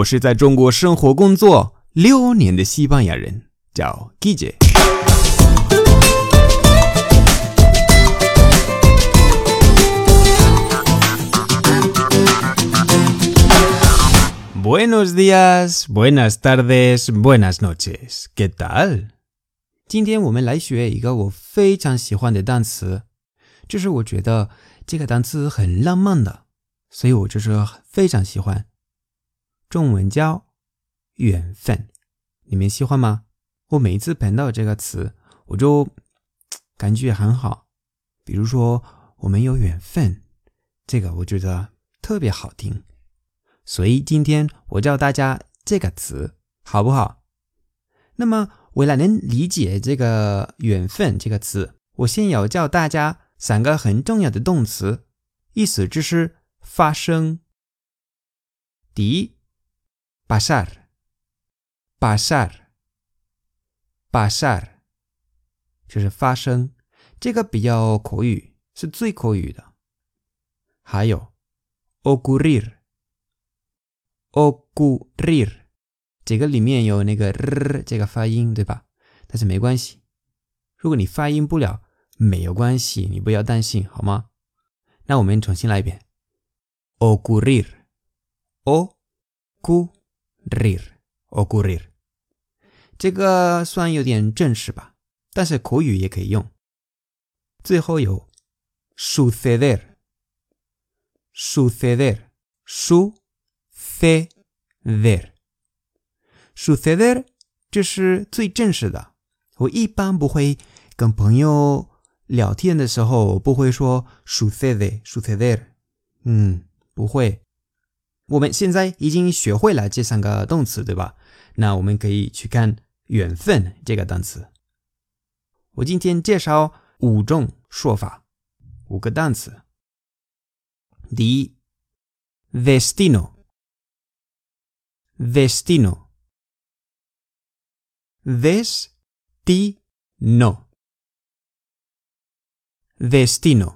我是在中国生活工作六年的西班牙人，叫 g i j i Buenos días，buenas tardes，buenas noches，¿qué tal？今天我们来学一个我非常喜欢的单词，就是我觉得这个单词很浪漫的，所以我就是非常喜欢。中文叫“缘分”，你们喜欢吗？我每次碰到这个词，我就感觉很好。比如说，我们有缘分，这个我觉得特别好听。所以今天我教大家这个词，好不好？那么为了能理解这个“缘分”这个词，我先要教大家三个很重要的动词，意思就是发生。第一。p a s 巴 a r p a s a r p a s a r 就是发生，这个比较口语，是最口语的。还有 ocurrir，ocurrir，这个里面有那个这个发音对吧？但是没关系，如果你发音不了，没有关系，你不要担心，好吗？那我们重新来一遍，ocurrir，o，c。rir, o c u r i r 这个算有点正式吧，但是口语也可以用。最后有 suceder，suceder，su ceder，suceder，这是最正式的。我一般不会跟朋友聊天的时候不会说 suceder，suceder，嗯，不会。我们现在已经学会了这三个动词，对吧？那我们可以去看“缘分”这个单词。我今天介绍五种说法，五个单词。第一 d e s t i n o d e s t i n o v e s t i n o d e s t i n o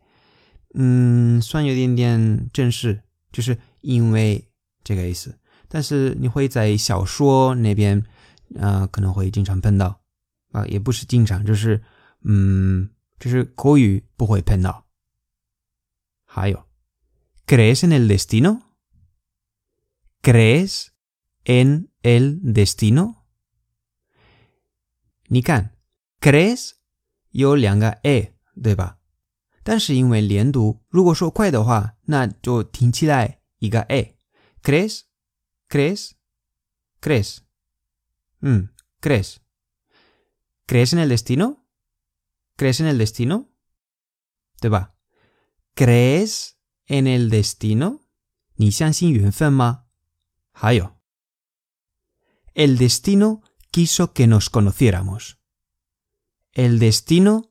嗯，算有点点正式，就是因为这个意思。但是你会在小说那边，呃，可能会经常碰到，啊，也不是经常，就是，嗯，就是口语不会碰到。还有，crees en el destino，crees en el destino，你看，crees 有两个 e 对吧？但是因为连读，如果说快的话，那就听起来一个 crees crees, ¿Crees en el destino, crees en el destino? ¿Crees en el destino? El destino quiso que nos conociéramos. El destino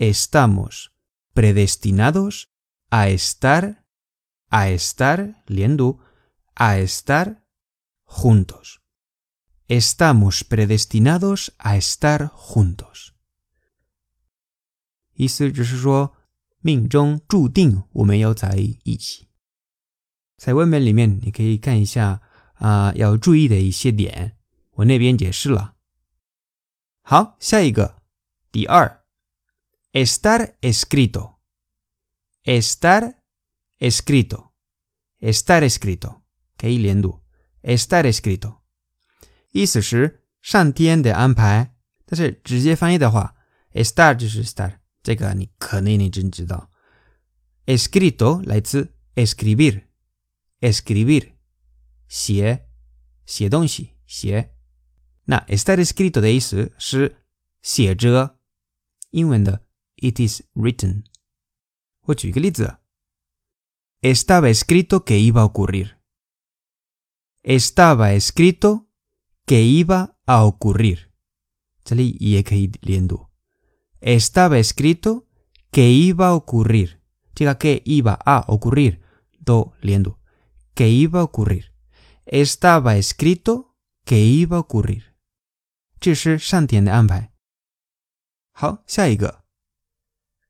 estamos predestinados a estar, a estar, liendu, a estar juntos. Estamos predestinados a estar juntos. Estar escrito. Estar escrito. Estar escrito. Que y Estar escrito. 意思是上天的安排，但是直接翻译的话，estar 就是 estar，这个你肯定你真知道。Escrito 来自 escribir，escribir 写写东西写。那 estar escrito 的意思是写着，英文的。It is written. Estaba escrito que iba a ocurrir. Estaba escrito que iba a ocurrir. Estaba escrito que iba a ocurrir. Diga que iba a ocurrir. Do Que iba a ocurrir. Estaba escrito que iba a ocurrir. 这是上天的安排。好，下一个。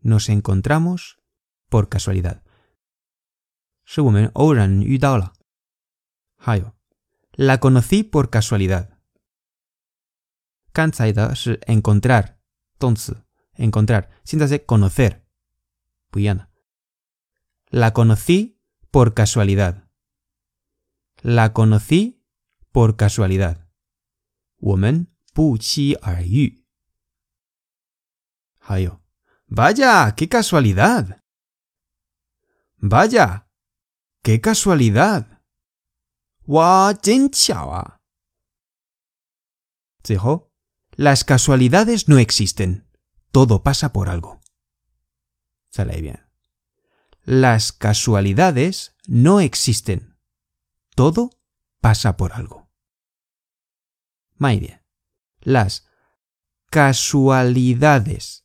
nos encontramos por casualidad. LA conocí por CASUALIDAD. casualidad。刚才的是 encontrar ENCONTRAR. CONOCER. Puyana. LA conocí por CASUALIDAD. LA conocí por CASUALIDAD. HAYO. Vaya, qué casualidad. Vaya, qué casualidad. Wa, dijo. Las casualidades no existen. Todo pasa por algo. bien. Las casualidades no existen. Todo pasa por algo. Muy bien. Las casualidades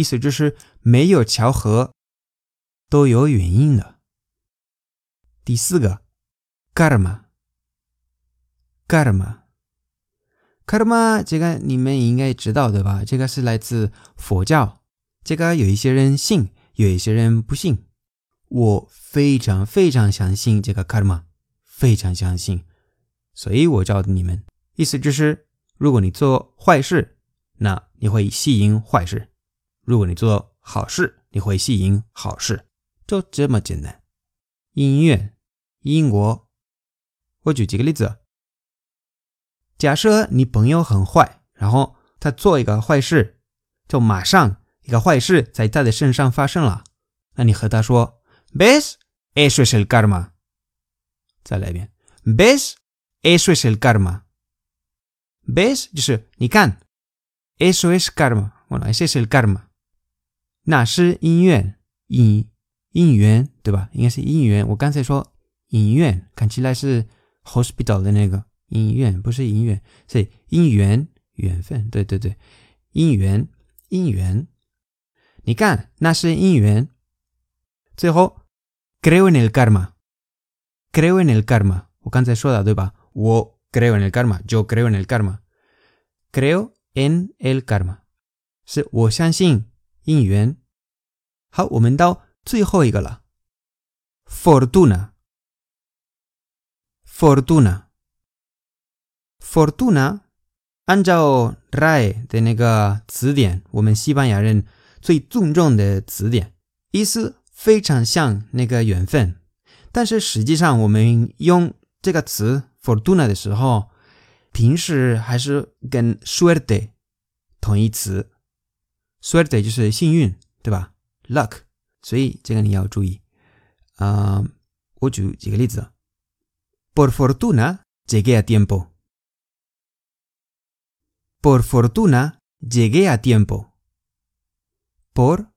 意思就是没有巧合，都有原因的。第四个，karma，karma，karma，这个你们也应该知道对吧？这个是来自佛教，这个有一些人信，有一些人不信。我非常非常相信这个 karma，非常相信，所以我教的你们。意思就是，如果你做坏事，那你会吸引坏事。如果你做好事，你会吸引好事，就这么简单。音乐，英国。我举几个例子。假设你朋友很坏，然后他做一个坏事，就马上一个坏事在他的身上发生了。那你和他说：“Ves, eso es el karma。”再来一遍：“Ves, eso es el karma。Ves 就是你看，eso es karma，bueno eso es el karma。”那是因缘，因因缘，对吧？应该是因缘。我刚才说影院，看起来是 hospital 的那个影院，不是姻缘，是姻缘缘分。对对对，姻缘姻缘。你看，那是姻缘。最后，creo en el karma，creo en el karma。我刚才说的对吧？我 creo en el karma，yo creo en el karma，creo en el karma。是我相信姻缘。好，我们到最后一个了。Fortuna，Fortuna，Fortuna，按照 Ray 的那个词典，我们西班牙人最尊重的词典，意思非常像那个缘分。但是实际上，我们用这个词 Fortuna 的时候，平时还是跟 Suerte 同义词，Suerte 就是幸运，对吧？por fortuna llegué a tiempo. Por fortuna llegué a tiempo. Por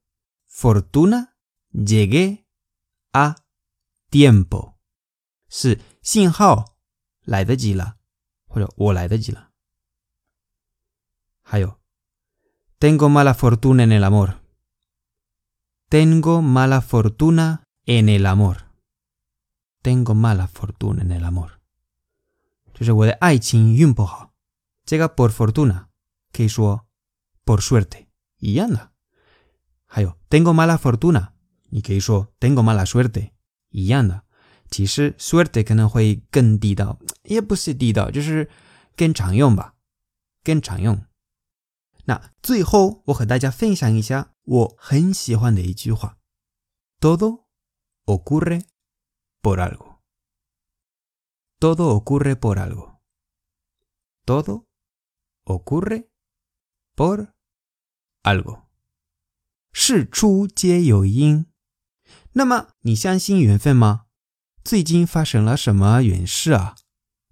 fortuna llegué a tiempo tengo mala fortuna en el amor。tengo mala fortuna en el amor. Tengo mala fortuna en el amor. Llega por fortuna. Que suo por suerte. Y anda. Hayo, tengo mala fortuna. Y que tengo mala suerte. Y anda. Chis suerte que no es gendido. es más que Más común. 那最后，我和大家分享一下我很喜欢的一句话：“Todo ocurre por algo。” Todo ocurre por algo。Todo ocurre por algo。事出皆有因。那么，你相信缘分吗？最近发生了什么运事啊？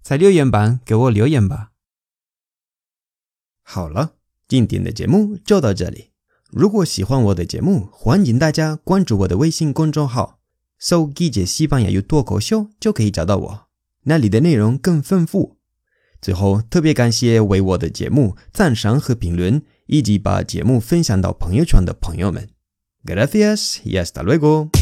在留言板给我留言吧。好了。今天的节目就到这里。如果喜欢我的节目，欢迎大家关注我的微信公众号，搜 “G 姐西班牙语脱口秀”就可以找到我。那里的内容更丰富。最后，特别感谢为我的节目赞赏和评论，以及把节目分享到朋友圈的朋友们。Gracias，hasta luego。